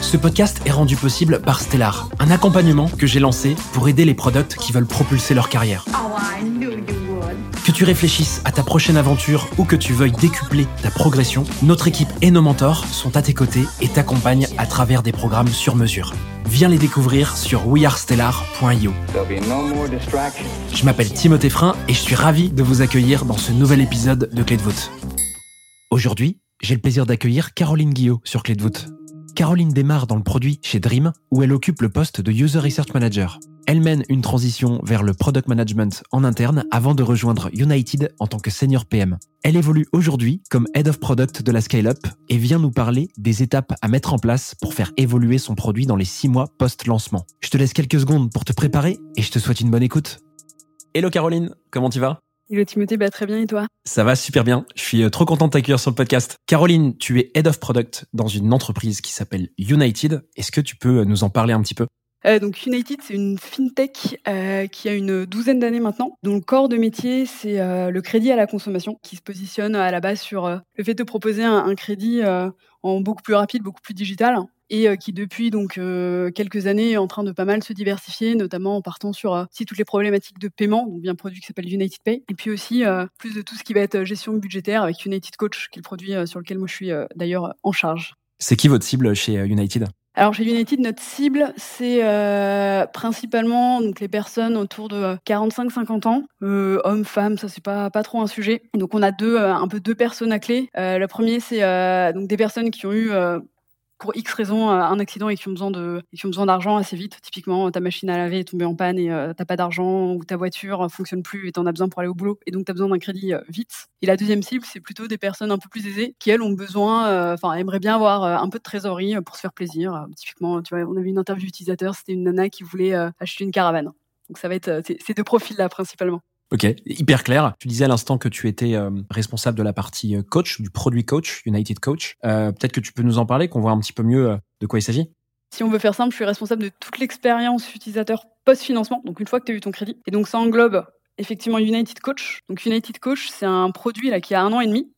Ce podcast est rendu possible par Stellar, un accompagnement que j'ai lancé pour aider les products qui veulent propulser leur carrière. Que tu réfléchisses à ta prochaine aventure ou que tu veuilles décupler ta progression, notre équipe et nos mentors sont à tes côtés et t'accompagnent à travers des programmes sur mesure. Viens les découvrir sur wearestellar.io. Je m'appelle Timothée Frein et je suis ravi de vous accueillir dans ce nouvel épisode de Clé de voûte. Aujourd'hui, j'ai le plaisir d'accueillir Caroline Guillot sur Clé de voûte. Caroline démarre dans le produit chez Dream, où elle occupe le poste de User Research Manager. Elle mène une transition vers le product management en interne avant de rejoindre United en tant que senior PM. Elle évolue aujourd'hui comme Head of Product de la Scale-Up et vient nous parler des étapes à mettre en place pour faire évoluer son produit dans les six mois post-lancement. Je te laisse quelques secondes pour te préparer et je te souhaite une bonne écoute. Hello Caroline, comment tu vas? Hello Timothée, bah très bien et toi? Ça va super bien. Je suis euh, trop content de t'accueillir sur le podcast. Caroline, tu es Head of Product dans une entreprise qui s'appelle United. Est-ce que tu peux euh, nous en parler un petit peu? Euh, donc United, c'est une fintech euh, qui a une douzaine d'années maintenant, dont le corps de métier, c'est euh, le crédit à la consommation, qui se positionne à la base sur le fait de proposer un, un crédit en beaucoup plus rapide, beaucoup plus digital, et euh, qui depuis donc euh, quelques années est en train de pas mal se diversifier, notamment en partant sur euh, si toutes les problématiques de paiement, donc bien un produit qui s'appelle United Pay, et puis aussi euh, plus de tout ce qui va être gestion budgétaire avec United Coach, qui est le produit sur lequel moi je suis euh, d'ailleurs en charge. C'est qui votre cible chez United? Alors chez United, notre cible, c'est euh, principalement donc les personnes autour de 45-50 ans, euh, hommes, femmes, ça c'est pas pas trop un sujet. Et donc on a deux euh, un peu deux personnes à clé. Euh, le premier c'est euh, donc des personnes qui ont eu euh, pour X raisons euh, un accident et qui ont besoin de qui ont besoin d'argent assez vite. Typiquement, ta machine à laver est tombée en panne et euh, t'as pas d'argent ou ta voiture euh, fonctionne plus et t'en as besoin pour aller au boulot et donc t'as besoin d'un crédit euh, vite. Et la deuxième cible, c'est plutôt des personnes un peu plus aisées qui elles ont besoin, euh, enfin aimeraient bien avoir euh, un peu de trésorerie euh, pour se faire plaisir. Euh, typiquement, tu vois, on avait une interview utilisateur, c'était une nana qui voulait euh, acheter une caravane. Donc ça va être euh, ces ces deux profils-là principalement. Ok, hyper clair. Tu disais à l'instant que tu étais euh, responsable de la partie euh, coach, du produit coach, United Coach. Euh, Peut-être que tu peux nous en parler, qu'on voit un petit peu mieux de quoi il s'agit. Si on veut faire simple, je suis responsable de toute l'expérience utilisateur post-financement, donc une fois que tu as eu ton crédit. Et donc ça englobe effectivement United Coach. Donc United Coach, c'est un produit là qui a un an et demi,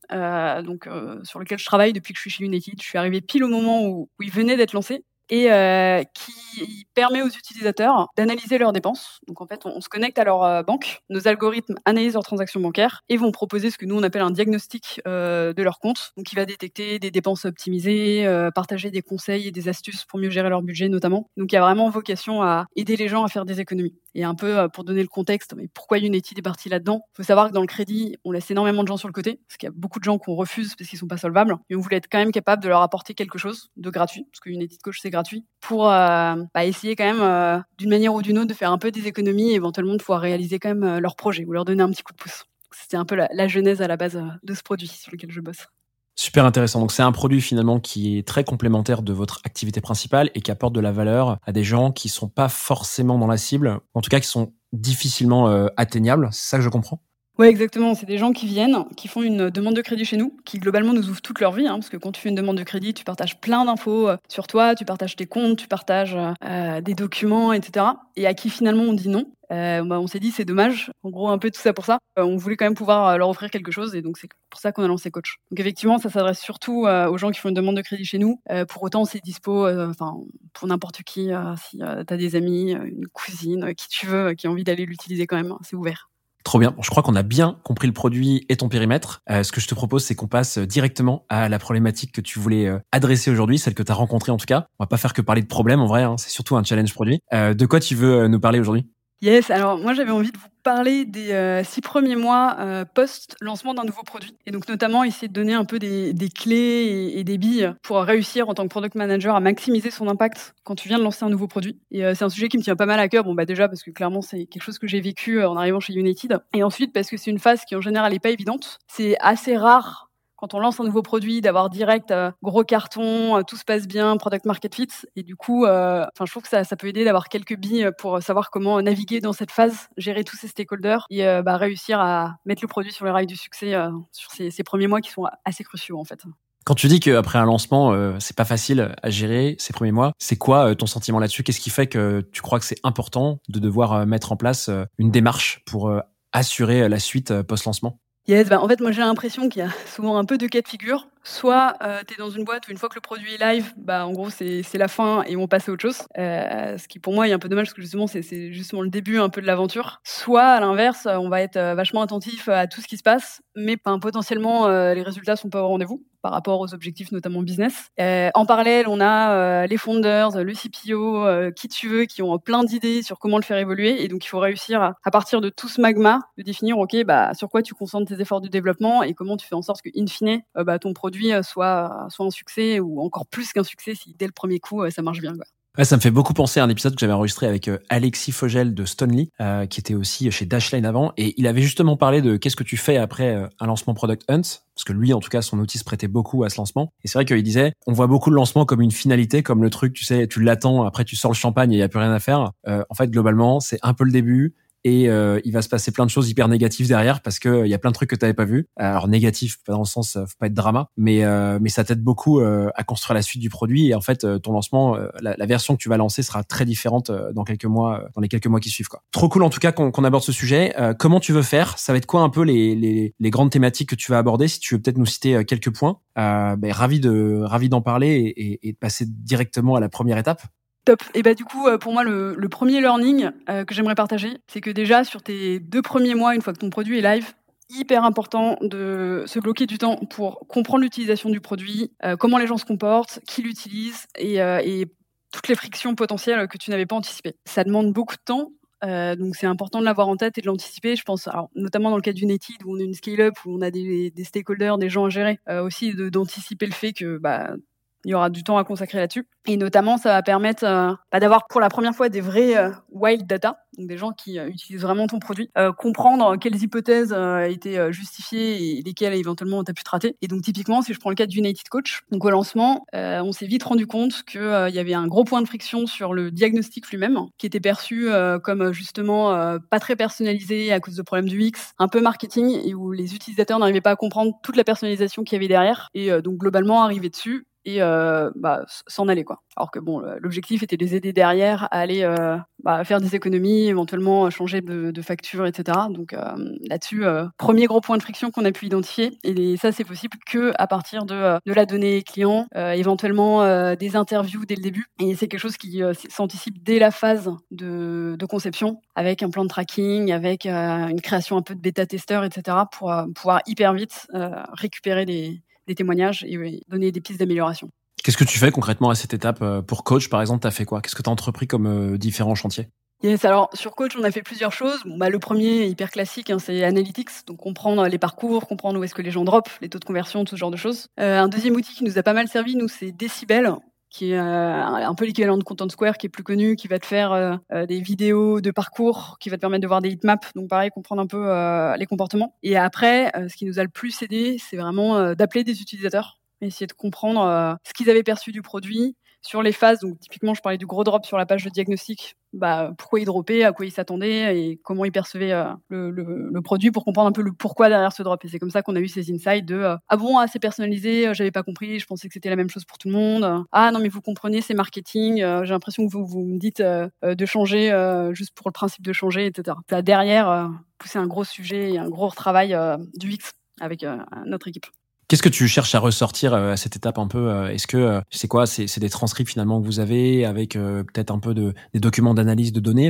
donc sur lequel je travaille depuis que je suis chez United. Je suis arrivée pile au moment où il venait d'être lancé et euh, qui permet aux utilisateurs d'analyser leurs dépenses. Donc en fait, on, se connecte à leur euh, banque, nos algorithmes analysent leurs transactions bancaires et vont proposer ce que nous on appelle un diagnostic euh, de leur compte. Donc il va détecter des dépenses optimisées, euh, partager des conseils et des astuces pour mieux gérer leur budget notamment. Donc il y a vraiment vocation à aider les gens à faire des économies. Et un peu euh, pour donner le contexte, mais pourquoi United est parti là-dedans? Il faut savoir que dans le crédit, on laisse énormément de gens sur le côté, parce qu'il y a beaucoup de gens qu'on refuse parce qu'ils sont pas solvables. Et on voulait être quand même capable de leur apporter quelque chose de gratuit, parce que United Coach c'est gratuit, pour euh, bah, essayer quand même euh, d'une manière ou d'une autre de faire un peu des économies et éventuellement de pouvoir réaliser quand même euh, leur projet ou leur donner un petit coup de pouce. C'était un peu la, genèse à la base de ce produit sur lequel je bosse. Super intéressant. Donc c'est un produit finalement qui est très complémentaire de votre activité principale et qui apporte de la valeur à des gens qui sont pas forcément dans la cible, en tout cas qui sont difficilement atteignables. C'est ça que je comprends? Ouais, exactement. C'est des gens qui viennent, qui font une demande de crédit chez nous, qui globalement nous ouvrent toute leur vie, hein, parce que quand tu fais une demande de crédit, tu partages plein d'infos euh, sur toi, tu partages tes comptes, tu partages euh, des documents, etc. Et à qui finalement on dit non. Euh, bah, on s'est dit c'est dommage. En gros, un peu tout ça pour ça. Euh, on voulait quand même pouvoir euh, leur offrir quelque chose, et donc c'est pour ça qu'on a lancé Coach. Donc effectivement, ça s'adresse surtout euh, aux gens qui font une demande de crédit chez nous. Euh, pour autant, c'est dispo, euh, enfin pour n'importe qui. euh, si euh, t'as des amis, euh, une cousine, euh, qui tu veux, euh, qui a envie d'aller l'utiliser quand même, hein, c'est ouvert. Trop bien. Je crois qu'on a bien compris le produit et ton périmètre. Euh, ce que je te propose, c'est qu'on passe directement à la problématique que tu voulais euh, adresser aujourd'hui, celle que tu as rencontrée en tout cas. On va pas faire que parler de problèmes en vrai, hein, c'est surtout un challenge produit. Euh, de quoi tu veux nous parler aujourd'hui? Yes, alors moi j'avais envie de vous parler des euh, six premiers mois euh, post-lancement d'un nouveau produit. Et donc notamment essayer de donner un peu des, clés et, des billes pour réussir en tant que product manager à maximiser son impact quand tu viens de lancer un nouveau produit. Et euh, c'est un sujet qui me tient pas mal à cœur. Bon bah déjà parce que clairement c'est quelque chose que j'ai vécu en arrivant chez United. Et ensuite parce que c'est une phase qui en général n'est pas évidente. C'est assez rare quand on lance un nouveau produit, d'avoir direct euh, gros carton, euh, tout se passe bien, product market fit. Et du coup, euh, enfin, je trouve que ça, peut aider d'avoir quelques billes pour savoir comment naviguer dans cette phase, gérer tous ces stakeholders et bah, réussir à mettre le produit sur les rails du succès sur ces, ces, premiers mois qui sont assez cruciaux en fait. Quand tu dis qu'après un lancement, c'est pas facile à gérer ces premiers mois, c'est quoi ton sentiment là-dessus? Qu'est-ce qui fait que tu crois que c'est important de devoir mettre en place une démarche pour assurer la suite post-lancement? Yes, bah en fait, moi j'ai l'impression qu'il y a souvent un peu de cas de figure. Soit euh, tu es dans une boîte où une fois que le produit est live, bah, en gros c'est la fin et on passe à autre chose. Euh, ce qui pour moi est un peu dommage parce que justement c'est justement le début un peu de l'aventure. Soit à l'inverse, on va être euh, vachement attentif à tout ce qui se passe, mais potentiellement euh, les résultats sont pas au rendez-vous par rapport aux objectifs notamment business. Euh, en parallèle, on a euh, les founders, le CPO, euh, qui tu veux, qui ont plein d'idées sur comment le faire évoluer. Et donc, il faut réussir à, partir de tout ce magma, de définir, OK, bah, sur quoi tu concentres tes efforts de développement et comment tu fais en sorte que, in fine, bah, ton produit soit, soit un succès ou encore plus qu'un succès si dès le premier coup, ça marche bien. Quoi. Ouais, ça me fait beaucoup penser à un épisode que j'avais enregistré avec euh, Alexis Fogel de Stonely, euh, qui était aussi chez Dashlane avant, et il avait justement parlé de qu'est-ce que tu fais après euh, un lancement Product Hunt, parce que lui, en tout cas, son outil se prêtait beaucoup à ce lancement. Et c'est vrai qu'il disait, on voit beaucoup de lancement comme une finalité, comme le truc, tu sais, tu l'attends, après tu sors le champagne et il y a plus rien à faire. en fait, globalement, c'est un peu le début, et euh, il va se passer plein de choses hyper négatives derrière parce que il y a plein de trucs que tu n'avais pas vu. Alors négatif, pas dans le sens faut pas être drama, mais euh, mais ça t'aide beaucoup euh, à construire la suite du produit et en fait ton lancement, la, la, version que tu vas lancer sera très différente dans quelques mois, dans les quelques mois qui suivent quoi. Trop cool en tout cas qu'on aborde ce sujet. comment tu veux faire? Ça va être quoi un peu les, les, les grandes thématiques que tu vas aborder? Si tu veux peut-être nous citer quelques points. Ben, ravi de ravi d'en parler et, et, et de passer directement à la première étape. Top. Et bah du coup, euh, pour moi, le, premier learning euh, que j'aimerais partager, c'est que déjà sur tes deux premiers mois, une fois que ton produit est live, hyper important de se bloquer du temps pour comprendre l'utilisation du produit, euh, comment les gens se comportent, qui l'utilisent et, et, toutes les frictions potentielles que tu n'avais pas anticipées. Ça demande beaucoup de temps. donc c'est important de l'avoir en tête et de l'anticiper. Je pense, alors, notamment dans le cas d'une étude où on a une scale-up, où on a des, des stakeholders, des gens à gérer, aussi d'anticiper le fait que bah, il y aura du temps à consacrer là-dessus. Et notamment, ça va permettre euh, bah, d'avoir pour la première fois des vrais euh, wild data, donc des gens qui euh, utilisent vraiment ton produit, comprendre quelles hypothèses étaient justifiées et lesquelles éventuellement tu as pu traiter. Et donc typiquement, si je prends le cas d'United Coach, donc au lancement, on s'est vite rendu compte qu'il y avait un gros point de friction sur le diagnostic lui-même, qui était perçu comme justement pas très personnalisé à cause de problèmes du X, un peu marketing, et où les utilisateurs n'arrivaient pas à comprendre toute la personnalisation qu'il y avait derrière, et donc globalement arriver dessus et euh, bah, s'en aller quoi. Alors que bon, l'objectif était de les aider derrière à aller euh, bah, faire des économies, éventuellement changer de, facture, etc. Donc euh, là-dessus, euh, premier gros point de friction qu'on a pu identifier, et ça c'est possible que à partir de, euh, de la donnée client, éventuellement des interviews dès le début. Et c'est quelque chose qui s'anticipe dès la phase de, de, conception, avec un plan de tracking, avec une création un peu de bêta-testeur, etc. pour pouvoir hyper vite récupérer des des témoignages et donner des pistes d'amélioration. Qu'est-ce que tu fais concrètement à cette étape euh, Pour coach, par exemple, tu as fait quoi? Qu'est-ce que tu as entrepris comme euh, différents chantiers? Yes, alors sur coach, on a fait plusieurs choses. bah, le premier, hyper classique, hein, c'est Analytics, donc comprendre les parcours, comprendre où est-ce que les gens drop, les taux de conversion, tout ce genre de choses. Euh, un deuxième outil qui nous a pas mal servi, nous, c'est Decibel qui est un peu l'équivalent de Content Square, qui est plus connu, qui va te faire des vidéos de parcours, qui va te permettre de voir des heatmaps. Donc pareil, comprendre un peu les comportements. Et après, ce qui nous a le plus aidé, c'est vraiment d'appeler des utilisateurs essayer de comprendre euh, ce qu'ils avaient perçu du produit sur les phases. Donc, typiquement, je parlais du gros drop sur la page de diagnostic. Bah, pourquoi ils droppaient, à quoi ils s'attendaient et comment ils percevaient euh, le, produit pour comprendre un peu le pourquoi derrière ce drop. Et c'est comme ça qu'on a eu ces insights de euh, ah bon, assez personnalisé, j'avais pas compris, je pensais que c'était la même chose pour tout le monde. Ah non, mais vous comprenez, c'est marketing. j'ai l'impression que vous, vous me dites de changer juste pour le principe de changer, etc. Ça derrière poussé un gros sujet et un gros travail du X avec notre équipe. Qu'est-ce que tu cherches à ressortir euh, à cette étape un peu euh, Est-ce que euh, c'est quoi C'est des transcripts finalement que vous avez avec peut-être un peu de des documents d'analyse de données?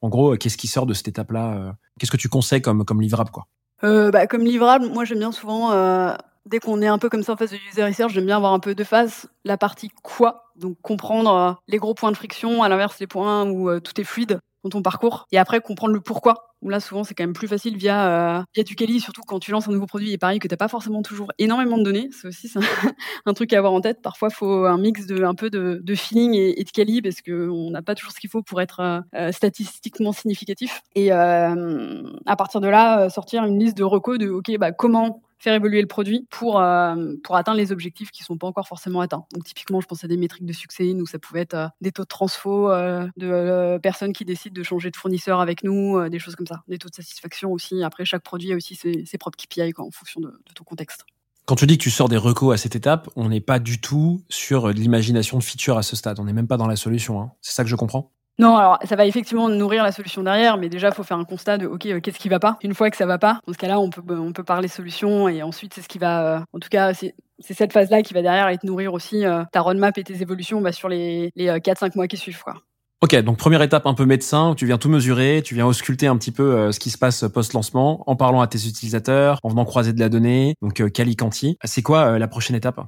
En gros, qu'est-ce qui sort de cette étape-là Qu'est-ce que tu conseilles comme livrable bah, Comme livrable, moi j'aime bien souvent dès qu'on est un peu comme ça en phase de user research, j'aime bien avoir un peu de phase la partie quoi, donc comprendre les gros points de friction, à l'inverse les points où tout est fluide. Dans ton parcours et après comprendre le pourquoi. Là, souvent, c'est quand même plus facile via, euh, via Ducali, surtout quand tu lances un nouveau produit et pareil que tu n'as pas forcément toujours énormément de données. C'est aussi un, truc à avoir en tête. Parfois, faut un mix de un peu de, feeling et, de quali parce qu'on n'a pas toujours ce qu'il faut pour être euh, euh, statistiquement significatif. Et euh, à partir de là, sortir une liste de recos de OK, bah, comment faire évoluer le produit pour, euh, pour atteindre les objectifs qui ne sont pas encore forcément atteints. Donc typiquement, je pense à des métriques de succès, nous ça pouvait être euh, des taux de transfo euh, de personnes qui décident de changer de fournisseur avec nous, des choses comme ça, des taux de satisfaction aussi. Après, chaque produit a aussi ses, propres KPI en fonction de, de ton contexte. Quand tu dis que tu sors des recos à cette étape, on n'est pas du tout sur l'imagination de feature à ce stade. On n'est même pas dans la solution. Hein. C'est ça que je comprends? Non, alors ça va effectivement nourrir la solution derrière, mais déjà il faut faire un constat de ok, euh, qu'est-ce qui va pas? Une fois que ça va pas, dans ce cas-là, on peut parler solution et ensuite c'est ce qui va, euh, en tout cas c'est cette phase-là qui va derrière et te nourrir aussi euh, ta roadmap et tes évolutions bah, sur les, les 4-5 mois qui suivent. Ok, donc première étape un peu médecin, où tu viens tout mesurer, tu viens ausculter un petit peu ce qui se passe post-lancement, en parlant à tes utilisateurs, en venant croiser de la donnée, donc euh, Calicanti. C'est quoi la prochaine étape?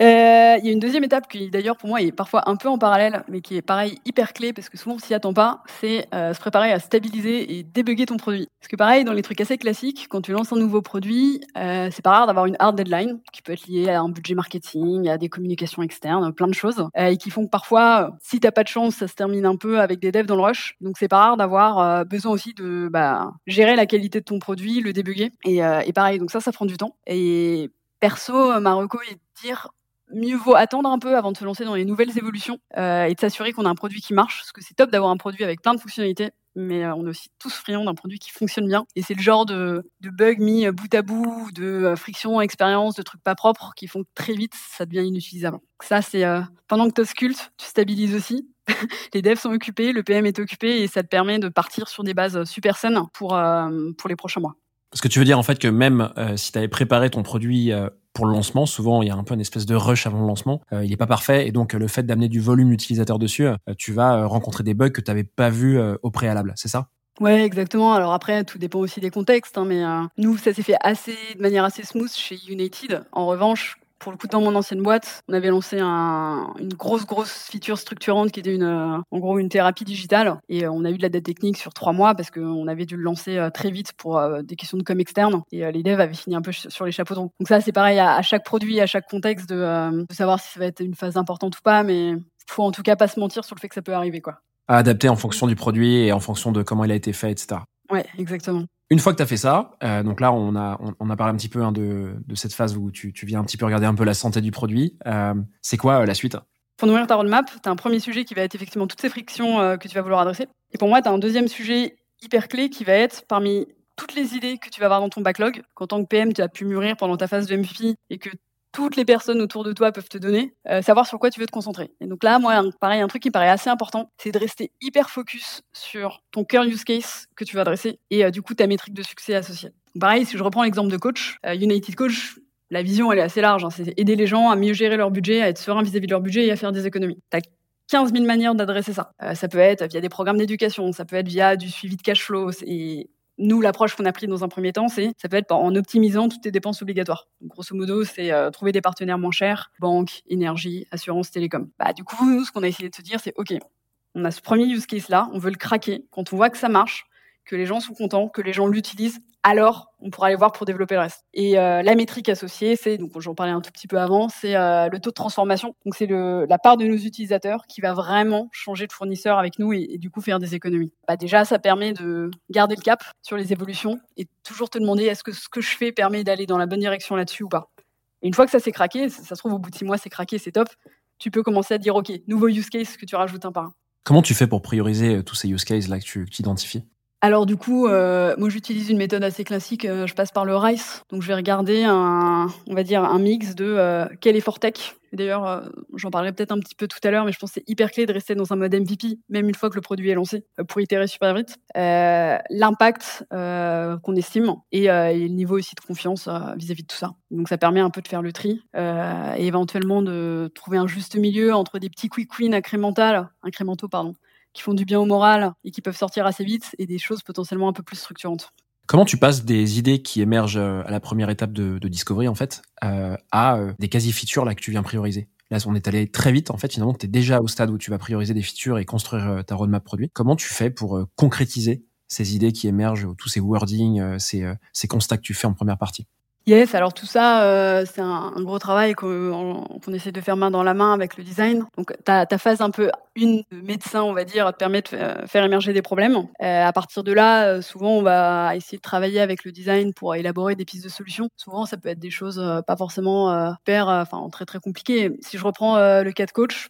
Euh, il y a une deuxième étape qui d'ailleurs pour moi est parfois un peu en parallèle, mais qui est pareil hyper clé parce que souvent on s'y attend pas, c'est euh, se préparer à stabiliser et débugger ton produit. Parce que pareil dans les trucs assez classiques, quand tu lances un nouveau produit, euh, c'est pas rare d'avoir une hard deadline qui peut être liée à un budget marketing, à des communications externes, plein de choses, et qui font que parfois, si t'as pas de chance, ça se termine un peu avec des devs dans le rush. Donc c'est pas rare d'avoir besoin aussi de bah, gérer la qualité de ton produit, le débugger, et, et pareil. Donc ça, ça prend du temps. Et perso, Marocco est de dire mieux vaut attendre un peu avant de se lancer dans les nouvelles évolutions euh, et de s'assurer qu'on a un produit qui marche, parce que c'est top d'avoir un produit avec plein de fonctionnalités, mais euh, on est aussi tous friands d'un produit qui fonctionne bien. Et c'est le genre de, de bugs mis bout à bout, de euh, friction, expérience, de trucs pas propres qui font que très vite ça devient inutilisable. Ça, c'est pendant que tu auscultes, tu stabilises aussi. les devs sont occupés, le PM est occupé et ça te permet de partir sur des bases super saines pour, pour les prochains mois. Ce que tu veux dire en fait que même si tu préparé ton produit pour le lancement. Souvent, il y a un peu une espèce de rush avant le lancement. Euh, il n'est pas parfait et donc le fait d'amener du volume utilisateur dessus, euh, tu vas euh, rencontrer des bugs que tu n'avais pas vus au préalable. C'est ça? Ouais, exactement. Alors après, tout dépend aussi des contextes, hein, mais nous, ça s'est fait assez de manière assez smooth chez United. En revanche, pour le coup, dans mon ancienne boîte, on avait lancé un, une grosse, grosse feature structurante qui était une, euh, en gros, une thérapie digitale. Et euh, on a eu de la dette technique sur trois mois parce qu'on avait dû le lancer euh, très vite pour des questions de com externe. Et les devs avaient fini un peu sur les chapeaux de roue. Donc ça, c'est pareil à, chaque produit, à chaque contexte de, de, savoir si ça va être une phase importante ou pas. Mais faut en tout cas pas se mentir sur le fait que ça peut arriver, quoi. À adapter en fonction du produit et en fonction de comment il a été fait, etc. Ouais, exactement. Une fois que tu as fait ça, euh, donc là, on a, parlé un petit peu hein, de, cette phase où tu, tu, viens un petit peu regarder un peu la santé du produit. Euh, c'est quoi euh, la suite? Pour nourrir ta roadmap, tu as un premier sujet qui va être effectivement toutes ces frictions que tu vas vouloir adresser. Et pour moi, tu as un deuxième sujet hyper clé qui va être parmi toutes les idées que tu vas avoir dans ton backlog, qu'en tant que PM, tu as pu mûrir pendant ta phase de MVP et que toutes les personnes autour de toi peuvent te donner, euh, savoir sur quoi tu veux te concentrer. Et donc là, moi, pareil, un truc qui me paraît assez important, c'est de rester hyper focus sur ton cœur use case que tu vas adresser et euh, du coup ta métrique de succès associée. pareil, si je reprends l'exemple de coach, euh, United Coach, la vision elle est assez large, hein, c'est aider les gens à mieux gérer leur budget, à être serein vis-à-vis de leur budget et à faire des économies. T'as 15 000 manières d'adresser ça. ça peut être via des programmes d'éducation, ça peut être via du suivi de cash flow, et nous, l'approche qu'on a prise dans un premier temps, c'est ça peut être en optimisant toutes tes dépenses obligatoires. grosso modo, c'est euh, trouver des partenaires moins chers, banque, énergie, assurance, télécom. Bah, du coup, nous, ce qu'on a essayé de se dire, c'est OK, on a ce premier use case là, on veut le craquer. Quand on voit que ça marche, que les gens sont contents, que les gens l'utilisent, alors on pourra aller voir pour développer le reste. Et euh, la métrique associée, c'est, donc j'en parlais un tout petit peu avant, c'est euh, le taux de transformation. Donc c'est la part de nos utilisateurs qui va vraiment changer de fournisseur avec nous et, du coup faire des économies. Bah déjà, ça permet de garder le cap sur les évolutions et toujours te demander est-ce que ce que je fais permet d'aller dans la bonne direction là-dessus ou pas? Et une fois que ça s'est craqué, ça, se trouve au bout de six mois c'est craqué, c'est top, tu peux commencer à dire ok, nouveau use case que tu rajoutes un par un. Comment tu fais pour prioriser euh, tous ces use cases là que tu identifies? Alors du coup, euh, moi j'utilise une méthode assez classique. Euh, je passe par le RICE, donc je vais regarder un, on va dire un mix de euh, quel effort tech. D'ailleurs, j'en parlerai peut-être un petit peu tout à l'heure, mais je pense que c'est hyper clé de rester dans un mode MVP, même une fois que le produit est lancé, pour itérer super vite. L'impact qu'on estime et, le niveau aussi de confiance vis-à-vis de tout ça. Donc ça permet un peu de faire le tri et éventuellement de trouver un juste milieu entre des petits quick wins incrémentaux, pardon, qui font du bien au moral et qui peuvent sortir assez vite et des choses potentiellement un peu plus structurantes. Comment tu passes des idées qui émergent euh, à la première étape de, Discovery en fait euh, à euh, des quasi-features là que tu viens prioriser? Là, on est allé très vite. En fait, finalement, tu es déjà au stade où tu vas prioriser des features et construire ta roadmap produit. Comment tu fais pour concrétiser ces idées qui émergent, tous ces wordings, ces, ces constats que tu fais en première partie? Yes, alors tout ça, euh, c'est un, gros travail qu'on essaie de faire main dans la main avec le design. Donc ta, ta phase un peu une de médecin, on va dire, te permet de faire émerger des problèmes. Euh, à partir de là, euh, souvent, on va essayer de travailler avec le design pour élaborer des pistes de solutions. Souvent, ça peut être des choses euh, pas forcément euh, hyper, enfin très très compliquées. Si je reprends le cas de coach,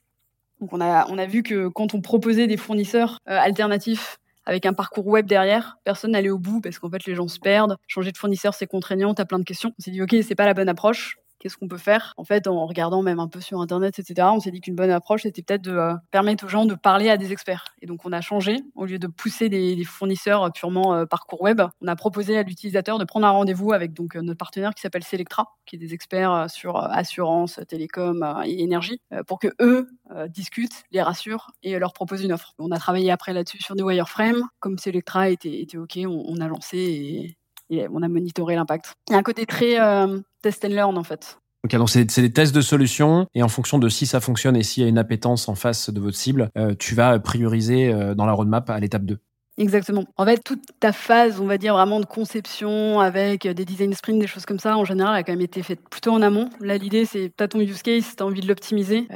donc on a, on a vu que quand on proposait des fournisseurs alternatifs avec un parcours web derrière, personne n'allait au bout parce qu'en fait les gens se perdent. Changer de fournisseur c'est contraignant, t'as plein de questions. On s'est dit ok c'est pas la bonne approche qu'est-ce qu'on peut faire En fait, en regardant même un peu sur Internet, etc., on s'est dit qu'une bonne approche, c'était peut-être de euh, permettre aux gens de parler à des experts. Et donc, on a changé. Au lieu de pousser des, fournisseurs purement euh, parcours web, on a proposé à l'utilisateur de prendre un rendez-vous avec donc euh, notre partenaire qui s'appelle Selectra, qui est des experts sur assurance, télécom et énergie, pour que eux discutent, les rassurent et leur proposent une offre. On a travaillé après là-dessus sur des wireframes. Comme Selectra était, était OK, on, a lancé et et on a monitoré l'impact. Il y a un côté très euh, test and learn en fait. Ok, donc c'est des tests de solutions et en fonction de si ça fonctionne et s'il y a une appétence en face de votre cible, euh, tu vas prioriser euh, dans la roadmap à l'étape 2. Exactement. En fait, toute ta phase, on va dire vraiment de conception avec des design sprints, des choses comme ça, en général, a quand même été faite plutôt en amont. Là, l'idée, c'est t'as ton use case, t'as envie de l'optimiser.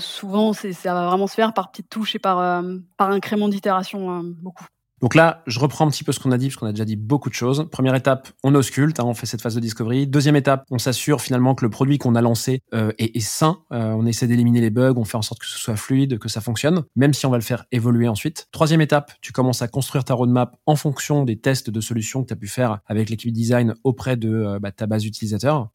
souvent, ça va vraiment se faire par petites touches et par, par incrément d'itération, beaucoup. Donc là, je reprends un petit peu ce qu'on a dit, parce qu'on a déjà dit beaucoup de choses. Première étape, on ausculte, hein, on fait cette phase de discovery. Deuxième étape, on s'assure finalement que le produit qu'on a lancé euh, est, est, sain. Euh, on essaie d'éliminer les bugs, on fait en sorte que ce soit fluide, que ça fonctionne, même si on va le faire évoluer ensuite. Troisième étape, tu commences à construire ta roadmap en fonction des tests de solutions que tu as pu faire avec l'équipe design auprès de euh, bah, ta base utilisateur.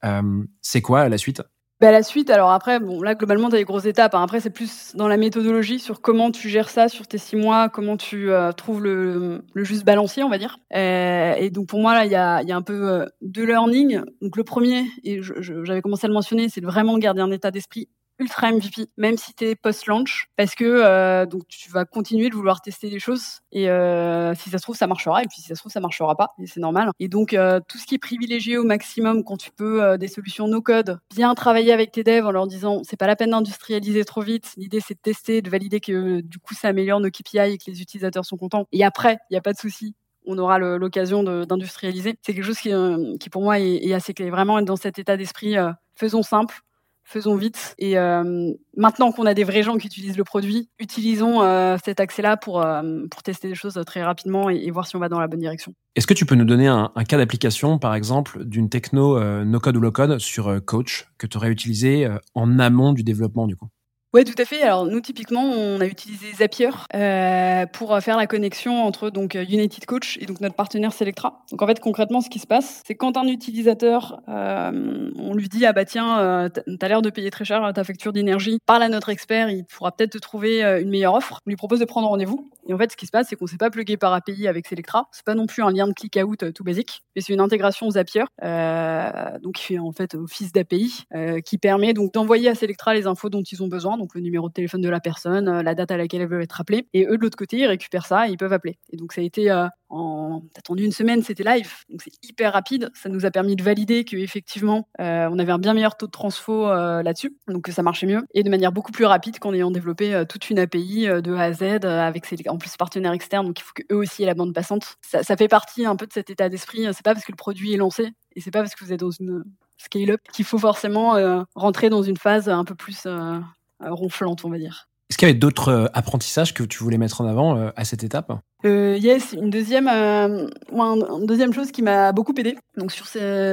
C'est quoi la suite? Bah, la suite, alors après, bon, là, globalement, tu as des grosses étapes. Hein. Après, c'est plus dans la méthodologie sur comment tu gères ça sur tes six mois, comment tu euh, trouves le, le, juste balancier, on va dire. Euh, et donc, pour moi, là, il y a, y a, un peu euh, de learning. Donc, le premier, et j'avais commencé à le mentionner, c'est de vraiment garder un état d'esprit ultra MVP, même si tu es post-launch, parce que euh, donc tu vas continuer de vouloir tester des choses et euh, si ça se trouve ça marchera et puis si ça se trouve ça marchera pas et c'est normal. Et donc euh, tout ce qui est privilégié au maximum quand tu peux euh, des solutions no code, bien travailler avec tes devs en leur disant c'est pas la peine d'industrialiser trop vite. L'idée c'est de tester, de valider que du coup ça améliore nos KPI et que les utilisateurs sont contents. Et après il n'y a pas de souci, on aura l'occasion d'industrialiser. C'est quelque chose qui, euh, qui pour moi est, assez clé. Vraiment être dans cet état d'esprit, euh, faisons simple, faisons vite. Et euh, maintenant qu'on a des vrais gens qui utilisent le produit, utilisons euh, cet accès-là pour, euh, pour tester des choses très rapidement et, voir si on va dans la bonne direction. Est-ce que tu peux nous donner un, cas d'application, par exemple, d'une techno no-code ou low-code sur Coach que tu aurais utilisé en amont du développement du coup? Oui, tout à fait. Alors nous, typiquement, on a utilisé Zapier euh, pour faire la connexion entre donc United Coach et donc notre partenaire Selectra. Donc en fait, concrètement, ce qui se passe, c'est quand un utilisateur, euh, on lui dit ah bah tiens, euh, t'as l'air de payer très cher ta facture d'énergie, parle à notre expert, il pourra peut-être te trouver euh, une meilleure offre. On lui propose de prendre rendez-vous. Et en fait, ce qui se passe, c'est qu'on s'est pas plugué par API avec Selectra. C'est pas non plus un lien de click out euh, tout basique, mais c'est une intégration Zapier, euh, donc qui fait en fait office d'API, qui permet donc d'envoyer à Selectra les infos dont ils ont besoin donc le numéro de téléphone de la personne, euh, la date à laquelle elle veut être appelée. Et eux, de l'autre côté, ils récupèrent ça et ils peuvent appeler. Et donc, ça a été euh, en attendu une semaine, c'était live. Donc, c'est hyper rapide. Ça nous a permis de valider qu'effectivement, euh, on avait un bien meilleur taux de transfo là-dessus. Donc, ça marchait mieux. Et de manière beaucoup plus rapide qu'en ayant développé toute une API de A à Z avec ses, en plus, partenaires externes. Donc, il faut qu'eux aussi aient la bande passante. Ça, fait partie un peu de cet état d'esprit. C'est pas parce que le produit est lancé et c'est pas parce que vous êtes dans une scale-up qu'il faut forcément rentrer dans une phase un peu plus ronflante, on va dire. Est-ce qu'il y avait d'autres euh, apprentissages que tu voulais mettre en avant euh, à cette étape? Yes, une deuxième, une deuxième chose qui m'a beaucoup aidé, donc sur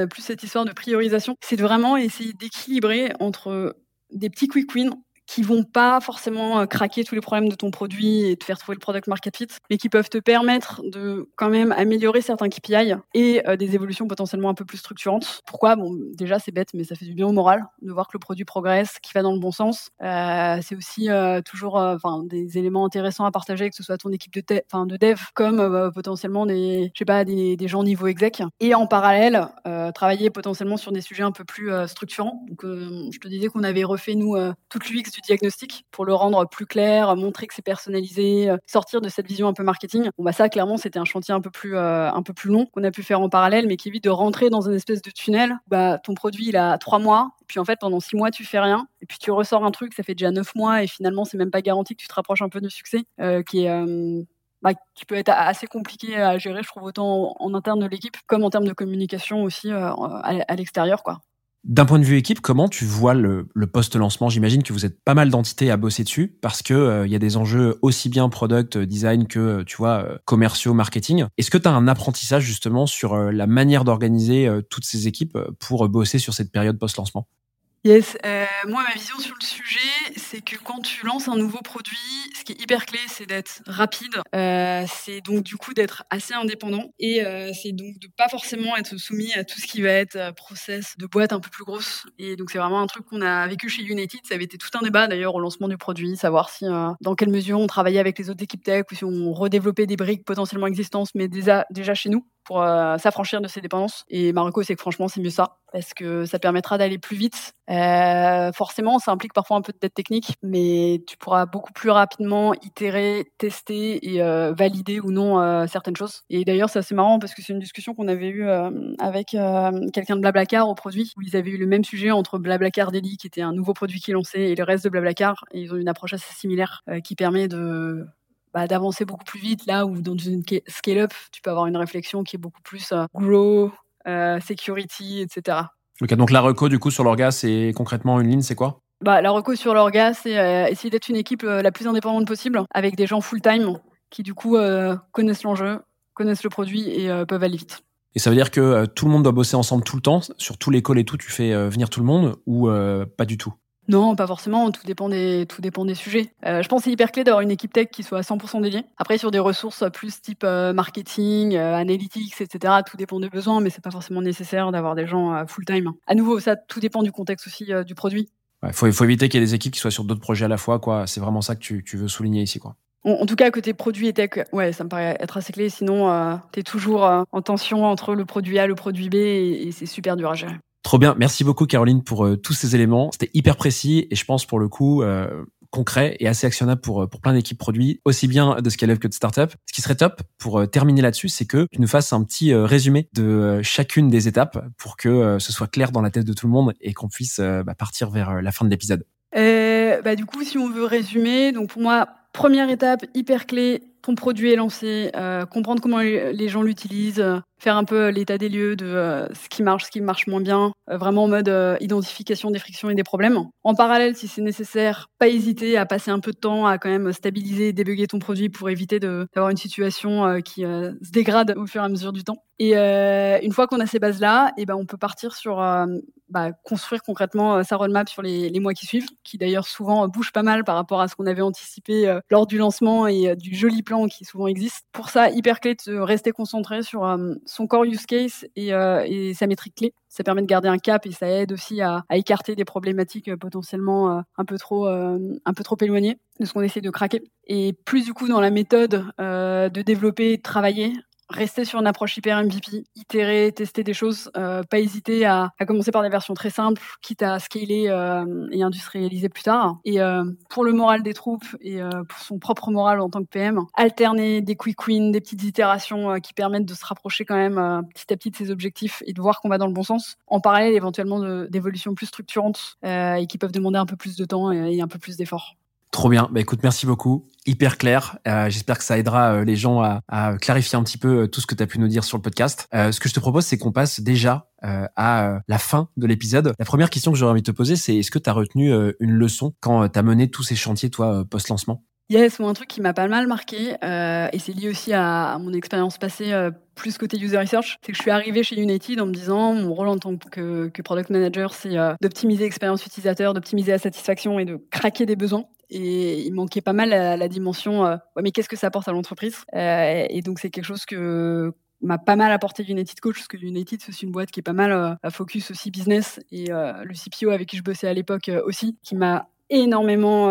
plus cette histoire de priorisation, c'est de vraiment essayer d'équilibrer entre des petits quick wins qui vont pas forcément euh, craquer tous les problèmes de ton produit et te faire trouver le product market fit, mais qui peuvent te permettre de quand même améliorer certains KPI et euh, des évolutions potentiellement un peu plus structurantes. Pourquoi? Bon, déjà c'est bête, mais ça fait du bien au moral de voir que le produit progresse, qui va dans le bon sens. Euh, c'est aussi toujours, enfin, des éléments intéressants à partager, que ce soit ton équipe de, enfin, de dev, comme potentiellement des, je sais pas, des, gens niveau exec. Et en parallèle, travailler potentiellement sur des sujets un peu plus structurants. Donc, je te disais qu'on avait refait nous toute l'UX du diagnostic pour le rendre plus clair, montrer que c'est personnalisé, sortir de cette vision un peu marketing. Bon bah ça clairement c'était un chantier un peu plus un peu plus long qu'on a pu faire en parallèle, mais qui évite de rentrer dans une espèce de tunnel. Bah ton produit il a trois mois, puis en fait pendant six mois tu fais rien, et puis tu ressors un truc, ça fait déjà neuf mois, et finalement c'est même pas garanti que tu te rapproches un peu du succès, qui est bah, qui peut être assez compliqué à gérer, je trouve, autant en, interne de l'équipe comme en termes de communication aussi euh, à, l'extérieur. quoi. D'un point de vue équipe, comment tu vois le, post-lancement? J'imagine que vous êtes pas mal d'entités à bosser dessus parce que euh, il y a des enjeux aussi bien product euh, design que tu vois commerciaux, marketing. Est-ce que tu as un apprentissage justement sur la manière d'organiser toutes ces équipes pour bosser sur cette période post-lancement? Yes, euh, moi ma vision sur le sujet, c'est que quand tu lances un nouveau produit, ce qui est hyper clé, c'est d'être rapide, euh, c'est donc du coup d'être assez indépendant et euh, c'est donc de pas forcément être soumis à tout ce qui va être euh, process de boîte un peu plus grosse. Et donc c'est vraiment un truc qu'on a vécu chez United. Ça avait été tout un débat d'ailleurs au lancement du produit, savoir si euh, dans quelle mesure on travaillait avec les autres équipes tech ou si on redéveloppait des briques potentiellement existantes, mais déjà déjà chez nous euh, s'affranchir de ces dépendances. Et Marocco, c'est que franchement, c'est mieux ça, parce que ça permettra d'aller plus vite. Euh, forcément, ça implique parfois un peu de dette technique, mais tu pourras beaucoup plus rapidement itérer, tester et euh, valider ou non certaines choses. Et d'ailleurs, c'est assez marrant parce que c'est une discussion qu'on avait eue avec quelqu'un de Blablacar au produit, où ils avaient eu le même sujet entre Blablacar Daily, qui était un nouveau produit qui lançait, et le reste de Blablacar. Et ils ont une approche assez similaire qui permet de bah, d'avancer beaucoup plus vite là où dans une scale-up, tu peux avoir une réflexion qui est beaucoup plus euh, grow, euh, security, etc. Ok, donc la reco du coup sur l'orga, c'est concrètement une ligne, c'est quoi? Bah, La reco sur l'orga, c'est euh, essayer d'être une équipe la plus indépendante possible avec des gens full-time qui du coup connaissent l'enjeu, connaissent le produit et peuvent aller vite. Et ça veut dire que tout le monde doit bosser ensemble tout le temps, sur tous les calls et tout, tu fais venir tout le monde ou pas du tout? Non, pas forcément. Tout dépend des, tout dépend des sujets. Euh, je pense que c'est hyper clé d'avoir une équipe tech qui soit à 100% dédiée. Après, sur des ressources plus type euh, marketing, euh, analytics, etc., tout dépend des besoins, mais c'est pas forcément nécessaire d'avoir des gens full time. À nouveau, ça, tout dépend du contexte aussi du produit. Il faut, faut éviter qu'il y ait des équipes qui soient sur d'autres projets à la fois, quoi. C'est vraiment ça que tu, tu veux souligner ici, quoi. En, tout cas, côté produit et tech, ouais, ça me paraît être assez clé. Sinon, tu es toujours en tension entre le produit A et le produit B et c'est super dur à gérer. Trop bien. Merci beaucoup, Caroline, pour euh, tous ces éléments. C'était hyper précis et je pense pour le coup euh, concret et assez actionnable pour, euh, pour plein d'équipes produits, aussi bien de scale-up que de start-up. Ce qui serait top pour terminer là-dessus, c'est que tu nous fasses un petit résumé de chacune des étapes pour que ce soit clair dans la tête de tout le monde et qu'on puisse bah, partir vers la fin de l'épisode. bah, du coup, si on veut résumer, donc pour moi, première étape hyper clé, ton produit est lancé, comprendre comment les gens l'utilisent, faire un peu l'état des lieux de euh, ce qui marche, ce qui marche moins bien, euh, vraiment en mode euh, identification des frictions et des problèmes. En parallèle, si c'est nécessaire, pas hésiter à passer un peu de temps à quand même stabiliser et débugger ton produit pour éviter d'avoir une situation qui se dégrade au fur et à mesure du temps. Et une fois qu'on a ces bases-là, eh ben on peut partir sur bah, construire concrètement sa roadmap sur les, les mois qui suivent, qui d'ailleurs souvent bouge pas mal par rapport à ce qu'on avait anticipé lors du lancement et du joli plan qui souvent existe. Pour ça, hyper clé de rester concentré sur son core use case et, euh, sa métrique clé. Ça permet de garder un cap et ça aide aussi à, écarter des problématiques euh, potentiellement euh, un peu trop un peu trop éloignées de ce qu'on essaie de craquer. Et plus du coup dans la méthode de développer, de travailler, rester sur une approche hyper MVP, itérer, tester des choses, euh, pas hésiter à, à, commencer par des versions très simples, quitte à scaler euh, et industrialiser plus tard. Et euh, pour le moral des troupes et euh, pour son propre moral en tant que PM, alterner des quick wins, des petites itérations euh, qui permettent de se rapprocher quand même euh, petit à petit de ses objectifs et de voir qu'on va dans le bon sens. En parallèle, éventuellement d'évolutions plus structurantes et qui peuvent demander un peu plus de temps et, et un peu plus d'efforts. Trop bien. Bah écoute, merci beaucoup. Hyper clair. Euh, J'espère que ça aidera euh, les gens à, à, clarifier un petit peu euh, tout ce que tu as pu nous dire sur le podcast. Euh, ce que je te propose, c'est qu'on passe déjà à la fin de l'épisode. La première question que j'aurais envie de te poser, c'est est-ce que tu as retenu une leçon quand tu as mené tous ces chantiers, toi, post-lancement? Yes, moi un truc qui m'a pas mal marqué, euh, et c'est lié aussi à, à mon expérience passée euh, plus côté user research, c'est que je suis arrivée chez United en me disant mon rôle en tant que, que product manager, c'est d'optimiser l'expérience utilisateur, d'optimiser la satisfaction et de craquer des besoins. Et il manquait pas mal la, dimension, ouais, mais qu'est-ce que ça apporte à l'entreprise? Et donc c'est quelque chose que m'a pas mal apporté United Coach, parce que United, c'est une boîte qui est pas mal à focus aussi business, et le CPO avec qui je bossais à l'époque aussi, qui m'a énormément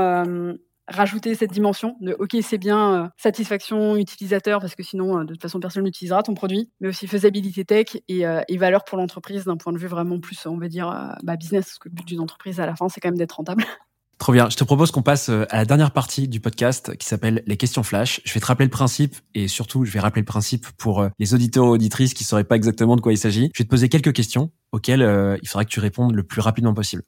rajouter cette dimension de OK, c'est bien euh, satisfaction utilisateur parce que sinon euh, de toute façon personne n'utilisera ton produit, mais aussi faisabilité tech et, euh, et valeur pour l'entreprise d'un point de vue vraiment plus on va dire bah, business parce que le but d'une entreprise à la fin c'est quand même d'être rentable. Trop bien. Je te propose qu'on passe euh, à la dernière partie du podcast qui s'appelle les questions flash. Je vais te rappeler le principe et surtout, je vais rappeler le principe pour euh, les auditeurs ou auditrices qui sauraient pas exactement de quoi il s'agit. Je vais te poser quelques questions auxquelles euh, il faudra que tu répondes le plus rapidement possible.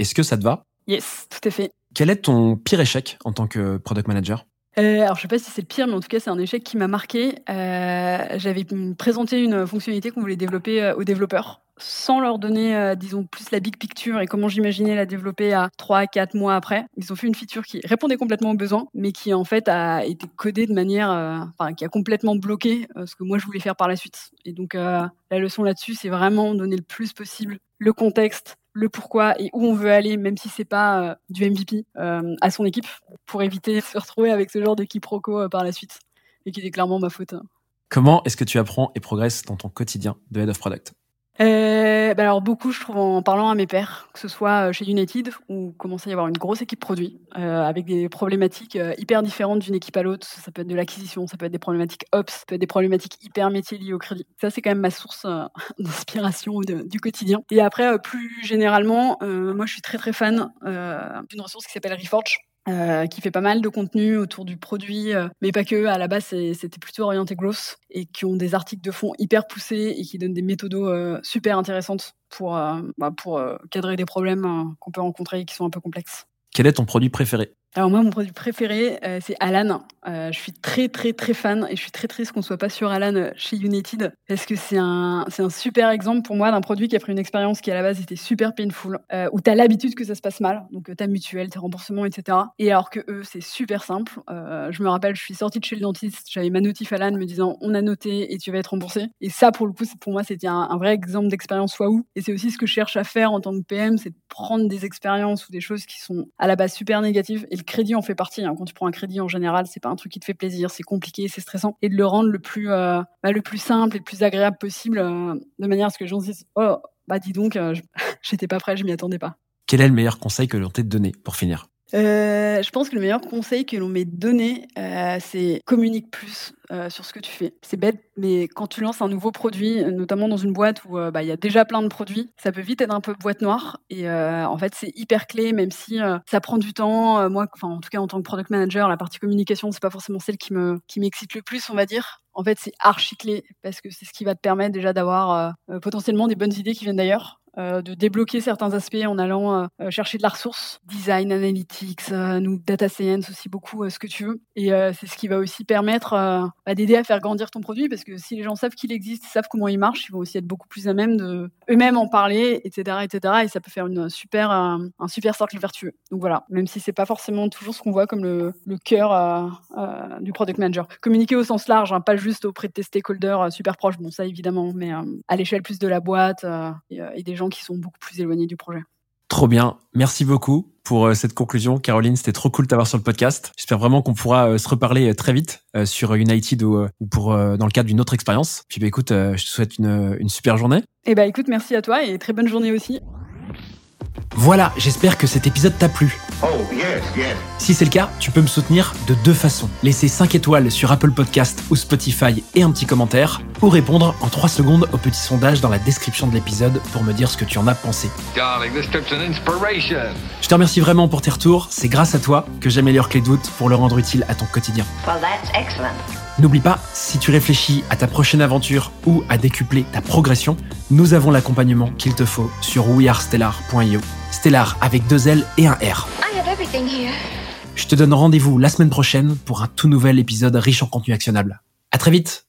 Est-ce que ça te va? Yes, tout à fait. Quel est ton pire échec en tant que product manager? Euh, alors, je sais pas si c'est le pire, mais en tout cas, c'est un échec qui m'a marqué. Euh, J'avais présenté une fonctionnalité qu'on voulait développer aux développeurs sans leur donner, euh, disons, plus la big picture et comment j'imaginais la développer à 3 4 mois après. Ils ont fait une feature qui répondait complètement aux besoins, mais qui en fait a été codée de manière, euh, enfin, qui a complètement bloqué euh, ce que moi je voulais faire par la suite. Et donc, la leçon là-dessus, c'est vraiment donner le plus possible le contexte, le pourquoi et où on veut aller, même si c'est pas du MVP, à son équipe, pour éviter de se retrouver avec ce genre de quiproquo par la suite, et qui est clairement ma faute. Comment est-ce que tu apprends et progresses dans ton quotidien de Head of Product? Euh, bah alors beaucoup, je trouve, en parlant à mes pairs, que ce soit chez United, où commence à y avoir une grosse équipe produit, euh, avec des problématiques euh, hyper différentes d'une équipe à l'autre. Ça peut être de l'acquisition, ça peut être des problématiques ops, ça peut être des problématiques hyper métiers liées au crédit. Ça, c'est quand même ma source euh, d'inspiration du quotidien. Et après, euh, plus généralement, euh, moi, je suis très très fan d'une ressource qui s'appelle Reforge, euh, qui fait pas mal de contenu autour du produit, euh, mais pas que. À la base, c'était plutôt orienté growth et qui ont des articles de fond hyper poussés et qui donnent des méthodos euh, super intéressantes pour, euh, bah, pour euh, cadrer des problèmes qu'on peut rencontrer et qui sont un peu complexes. Quel est ton produit préféré? Alors moi, mon produit préféré, euh, c'est Alan. Euh, je suis très très très fan et je suis très triste qu'on soit pas sur Alan euh, chez United parce que c'est un un super exemple pour moi d'un produit qui a pris une expérience qui à la base était super painful, où tu as l'habitude que ça se passe mal, donc ta mutuelle, tes remboursements, etc. Et alors que eux, c'est super simple. Je me rappelle, je suis sortie de chez le dentiste, j'avais ma notif Alan me disant on a noté et tu vas être remboursé. Et ça, pour le coup, pour moi, c'était un, un, vrai exemple d'expérience waouh. Et c'est aussi ce que je cherche à faire en tant que PM, c'est de prendre des expériences ou des choses qui sont à la base super négatives et le crédit en fait partie. Hein. Quand tu prends un crédit en général, c'est pas un truc qui te fait plaisir, c'est compliqué, c'est stressant, et de le rendre le plus, euh, bah, simple et le plus agréable possible, euh, de manière à ce que les gens se disent oh bah dis donc, euh, j'étais pas prêt, je m'y attendais pas. Quel est le meilleur conseil que l'on t'ait donné pour finir? Euh, je pense que le meilleur conseil que l'on m'ait donné, euh, c'est communique plus euh, sur ce que tu fais. C'est bête, mais quand tu lances un nouveau produit, notamment dans une boîte où bah, il y a déjà plein de produits, ça peut vite être un peu boîte noire. Et en fait, c'est hyper clé, même si ça prend du temps. moi, en tout cas, en tant que product manager, la partie communication, c'est pas forcément celle qui me qui m'excite le plus, on va dire. En fait, c'est archi clé parce que c'est ce qui va te permettre déjà d'avoir potentiellement des bonnes idées qui viennent d'ailleurs euh, de débloquer certains aspects en allant euh, chercher de la ressource, design, analytics, euh, nous data science aussi beaucoup, ce que tu veux. Et c'est ce qui va aussi permettre bah, d'aider à faire grandir ton produit parce que si les gens savent qu'il existe, savent comment il marche, ils vont aussi être beaucoup plus à même de eux-mêmes en parler, etc., etc. Et ça peut faire une super un super cercle vertueux. Donc voilà, même si c'est pas forcément toujours ce qu'on voit comme le, le cœur du product manager. Communiquer au sens large, hein, pas juste auprès de tes stakeholders super proches, bon ça évidemment, mais à l'échelle plus de la boîte et, et des gens qui sont beaucoup plus éloignés du projet. Trop bien. Merci beaucoup pour euh, cette conclusion. Caroline, c'était trop cool de t'avoir sur le podcast. J'espère vraiment qu'on pourra euh, se reparler euh, très vite sur United ou, pour dans le cadre d'une autre expérience. Puis bah écoute, je te souhaite une, une super journée. Eh bah écoute, merci à toi et très bonne journée aussi. Voilà, j'espère que cet épisode t'a plu. Oh, yes, yes. Si c'est le cas, tu peux me soutenir de deux façons. Laisser 5 étoiles sur Apple Podcast ou Spotify et un petit commentaire, ou répondre en 3 secondes au petit sondage dans la description de l'épisode pour me dire ce que tu en as pensé. Darling, this trip's an inspiration. Je te remercie vraiment pour tes retours, c'est grâce à toi que j'améliore Clé de voûte pour le rendre utile à ton quotidien. Well, that's excellent. N'oublie pas, si tu réfléchis à ta prochaine aventure ou à décupler ta progression, nous avons l'accompagnement qu'il te faut sur wearestellar.io. Stellar avec deux L et un R. I have everything here. Je te donne rendez-vous la semaine prochaine pour un tout nouvel épisode riche en contenu actionnable. À très vite